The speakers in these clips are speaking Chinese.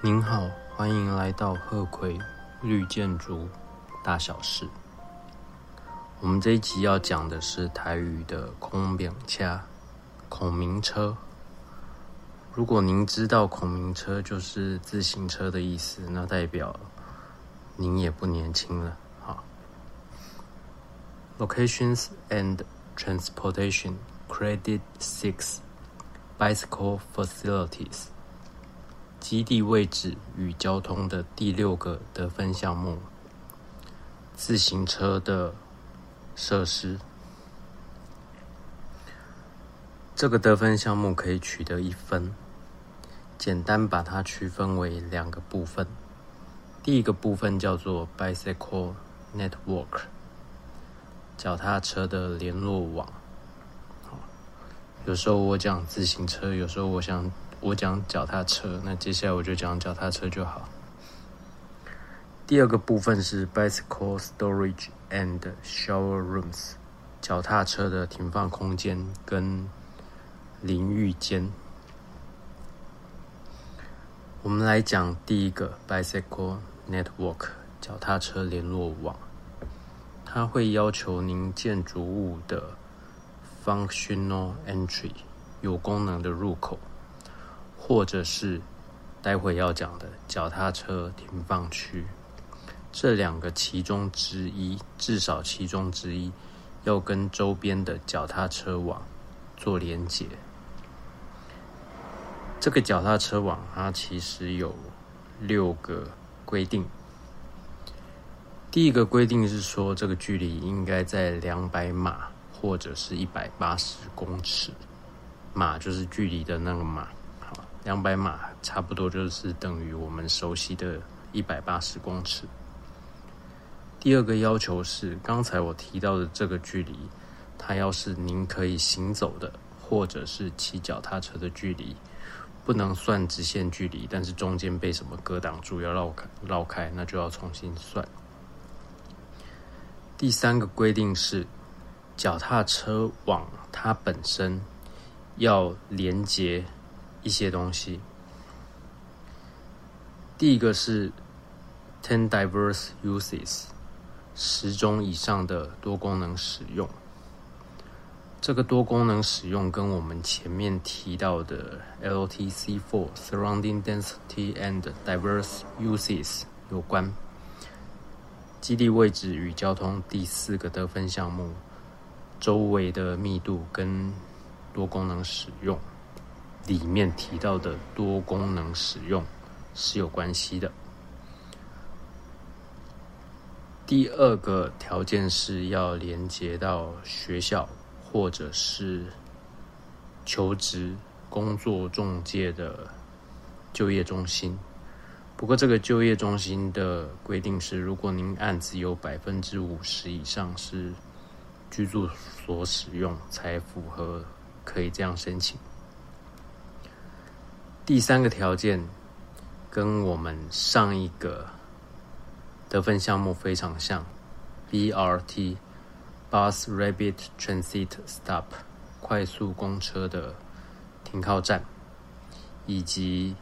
您好，欢迎来到鹤葵绿建筑大小事。我们这一集要讲的是台语的孔明车、孔明车。如果您知道孔明车就是自行车的意思，那代表您也不年轻了。好，Locations and Transportation Credit Six Bicycle Facilities。基地位置与交通的第六个得分项目：自行车的设施。这个得分项目可以取得一分。简单把它区分为两个部分。第一个部分叫做 Bicycle Network，脚踏车的联络网。有时候我讲自行车，有时候我想。我讲脚踏车，那接下来我就讲脚踏车就好。第二个部分是 bicycle storage and shower rooms，脚踏车的停放空间跟淋浴间。我们来讲第一个 bicycle network，脚踏车联络网。它会要求您建筑物的 functional entry，有功能的入口。或者是待会要讲的脚踏车停放区，这两个其中之一，至少其中之一要跟周边的脚踏车网做连接。这个脚踏车网它其实有六个规定。第一个规定是说，这个距离应该在两百码或者是一百八十公尺，码就是距离的那个码。两百码差不多就是等于我们熟悉的一百八十公尺。第二个要求是，刚才我提到的这个距离，它要是您可以行走的，或者是骑脚踏车的距离，不能算直线距离，但是中间被什么隔挡住要绕开，绕开那就要重新算。第三个规定是，脚踏车网它本身要连接。一些东西，第一个是 ten diverse uses，十种以上的多功能使用。这个多功能使用跟我们前面提到的 LTC four surrounding density and diverse uses 有关。基地位置与交通第四个得分项目，周围的密度跟多功能使用。里面提到的多功能使用是有关系的。第二个条件是要连接到学校或者是求职、工作中介的就业中心。不过，这个就业中心的规定是，如果您案子有百分之五十以上是居住所使用，才符合可以这样申请。第三个条件跟我们上一个得分项目非常像，BRT Bus Rabbit Transit Stop 快速公车的停靠站，以及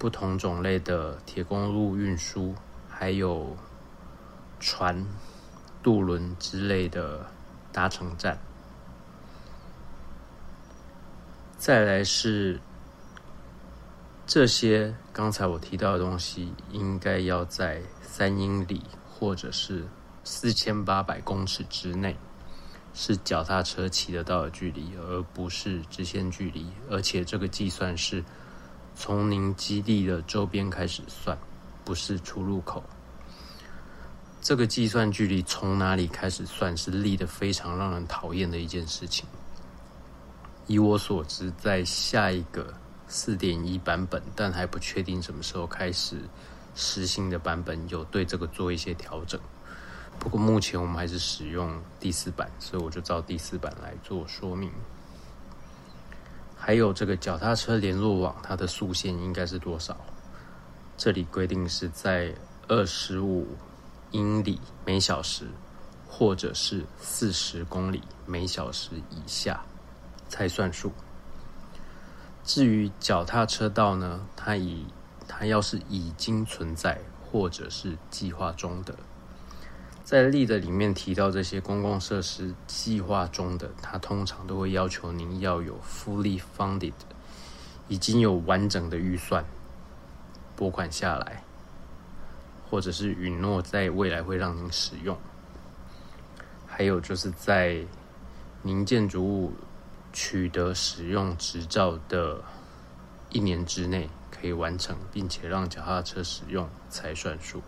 不同种类的铁公路运输，还有船、渡轮之类的搭乘站。再来是。这些刚才我提到的东西，应该要在三英里或者是四千八百公尺之内，是脚踏车骑得到的距离，而不是直线距离。而且这个计算是从您基地的周边开始算，不是出入口。这个计算距离从哪里开始算，是立的非常让人讨厌的一件事情。以我所知，在下一个。四点一版本，但还不确定什么时候开始实行的版本有对这个做一些调整。不过目前我们还是使用第四版，所以我就照第四版来做说明。还有这个脚踏车联络网，它的速限应该是多少？这里规定是在二十五英里每小时，或者是四十公里每小时以下才算数。至于脚踏车道呢，它以它要是已经存在或者是计划中的。在例的里面提到这些公共设施计划中的，它通常都会要求您要有 fully funded，已经有完整的预算拨款下来，或者是允诺在未来会让您使用。还有就是在您建筑物取得使用执照的一年之内可以完成，并且让脚踏车使用才算数。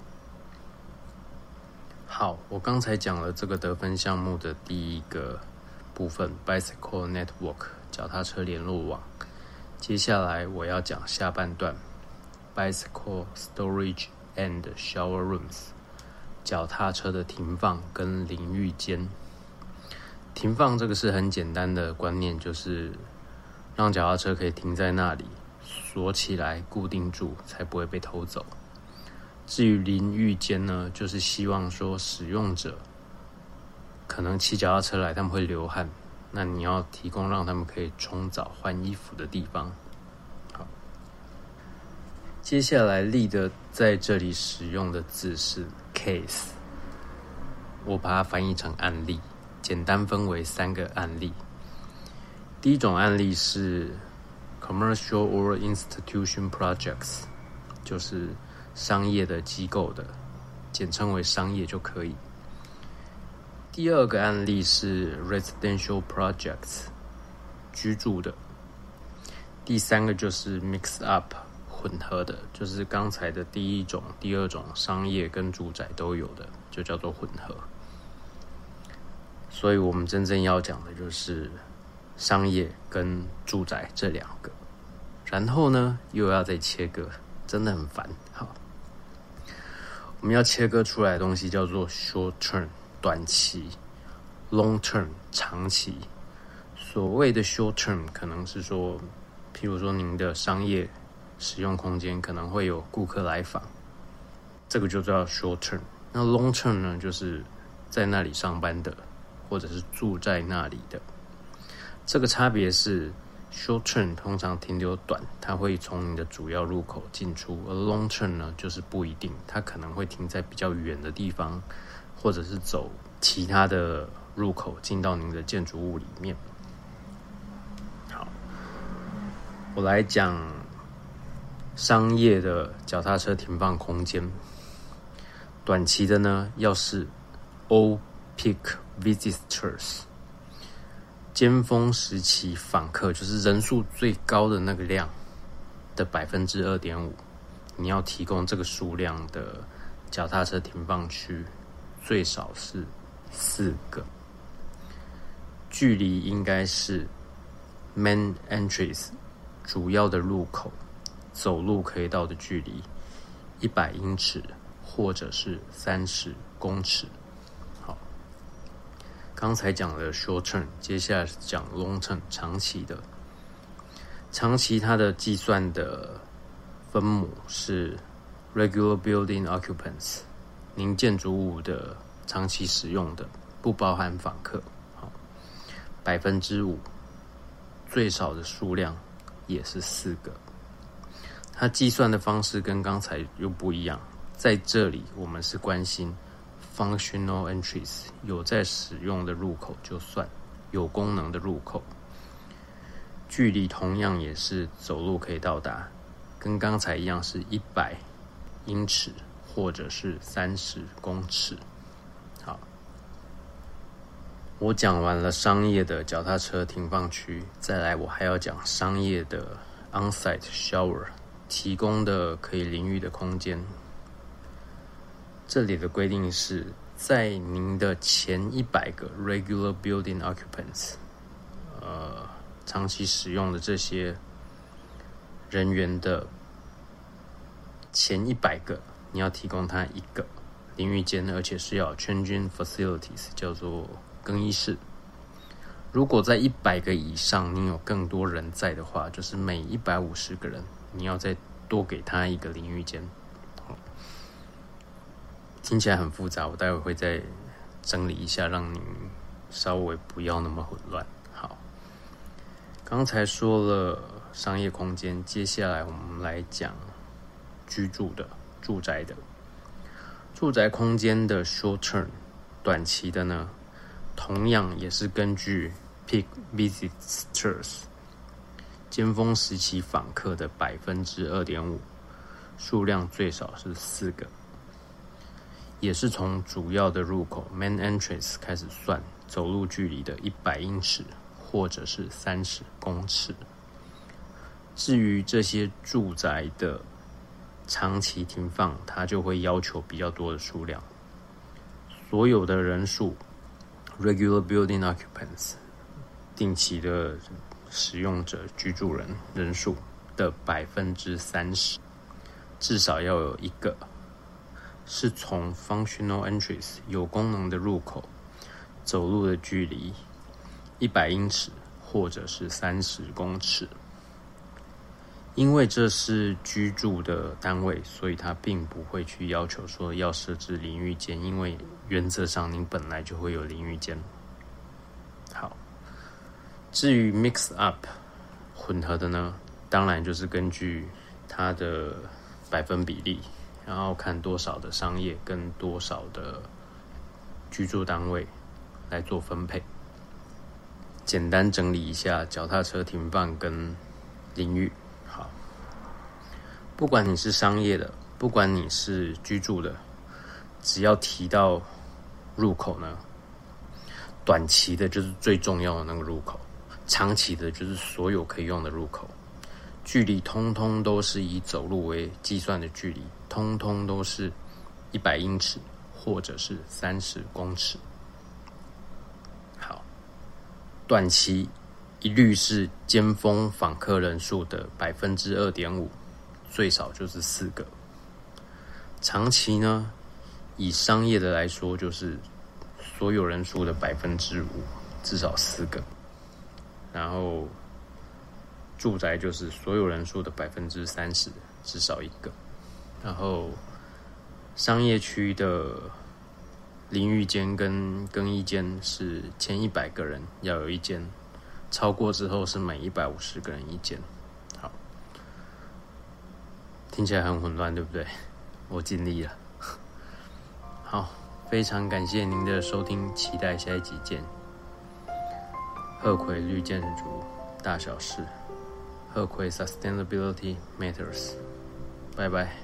好，我刚才讲了这个得分项目的第一个部分，Bicycle Network 脚踏车联络网。接下来我要讲下半段，Bicycle Storage and Shower Rooms 脚踏车的停放跟淋浴间。停放这个是很简单的观念，就是让脚踏车可以停在那里，锁起来固定住，才不会被偷走。至于淋浴间呢，就是希望说使用者可能骑脚踏车来，他们会流汗，那你要提供让他们可以冲澡换衣服的地方。好，接下来立的在这里使用的字是 case，我把它翻译成案例，简单分为三个案例。第一种案例是 commercial or institution projects，就是。商业的机构的，简称为商业就可以。第二个案例是 residential projects，居住的。第三个就是 mix up，混合的，就是刚才的第一种、第二种商业跟住宅都有的，就叫做混合。所以我们真正要讲的就是商业跟住宅这两个，然后呢又要再切割，真的很烦。好。我们要切割出来的东西叫做 short term 短期，long term 长期。所谓的 short term 可能是说，譬如说您的商业使用空间可能会有顾客来访，这个就叫 short term。那 long term 呢，就是在那里上班的，或者是住在那里的。这个差别是。Short term 通常停留短，它会从你的主要入口进出；而 long term 呢，就是不一定，它可能会停在比较远的地方，或者是走其他的入口进到您的建筑物里面。好，我来讲商业的脚踏车停放空间。短期的呢，要是 all peak visitors。尖峰时期访客就是人数最高的那个量的百分之二点五，你要提供这个数量的脚踏车停放区最少是四个，距离应该是 main entries 主要的入口走路可以到的距离一百英尺或者是三十公尺。刚才讲了 short term，接下来是讲 long term 长期的。长期它的计算的分母是 regular building occupants，您建筑物的长期使用的，不包含访客。好，百分之五，最少的数量也是四个。它计算的方式跟刚才又不一样，在这里我们是关心。Functional entries 有在使用的入口就算有功能的入口，距离同样也是走路可以到达，跟刚才一样是一百英尺或者是三十公尺。好，我讲完了商业的脚踏车停放区，再来我还要讲商业的 onsite shower 提供的可以淋浴的空间。这里的规定是在您的前一百个 regular building occupants，呃，长期使用的这些人员的前一百个，你要提供他一个淋浴间，而且是要全军 facilities，叫做更衣室。如果在一百个以上，你有更多人在的话，就是每一百五十个人，你要再多给他一个淋浴间。听起来很复杂，我待会会再整理一下，让你稍微不要那么混乱。好，刚才说了商业空间，接下来我们来讲居住的住宅的住宅空间的 short term 短期的呢，同样也是根据 peak visitors 尖峰时期访客的百分之二点五，数量最少是四个，也是从主要的入口 main entrance 开始算，走路距离的一百英尺或者是三十公尺。至于这些住宅的长期停放，它就会要求比较多的数量。所有的人数 （regular building occupants） 定期的使用者居住人人数的百分之三十，至少要有一个是从 functional entries 有功能的入口走路的距离一百英尺或者是三十公尺。因为这是居住的单位，所以他并不会去要求说要设置淋浴间，因为原则上您本来就会有淋浴间。好，至于 mix up 混合的呢，当然就是根据它的百分比例，然后看多少的商业跟多少的居住单位来做分配。简单整理一下，脚踏车停放跟淋浴。好不管你是商业的，不管你是居住的，只要提到入口呢，短期的就是最重要的那个入口，长期的就是所有可以用的入口，距离通通都是以走路为计算的距离，通通都是一百英尺或者是三十公尺。好，短期一律是尖峰访客人数的百分之二点五。最少就是四个。长期呢，以商业的来说，就是所有人数的百分之五，至少四个。然后住宅就是所有人数的百分之三十，至少一个。然后商业区的淋浴间跟更衣间是前一百个人要有一间，超过之后是每一百五十个人一间。好听起来很混乱，对不对？我尽力了。好，非常感谢您的收听，期待下一集见。鹤葵绿建筑大小事，鹤葵 Sustainability Matters。拜拜。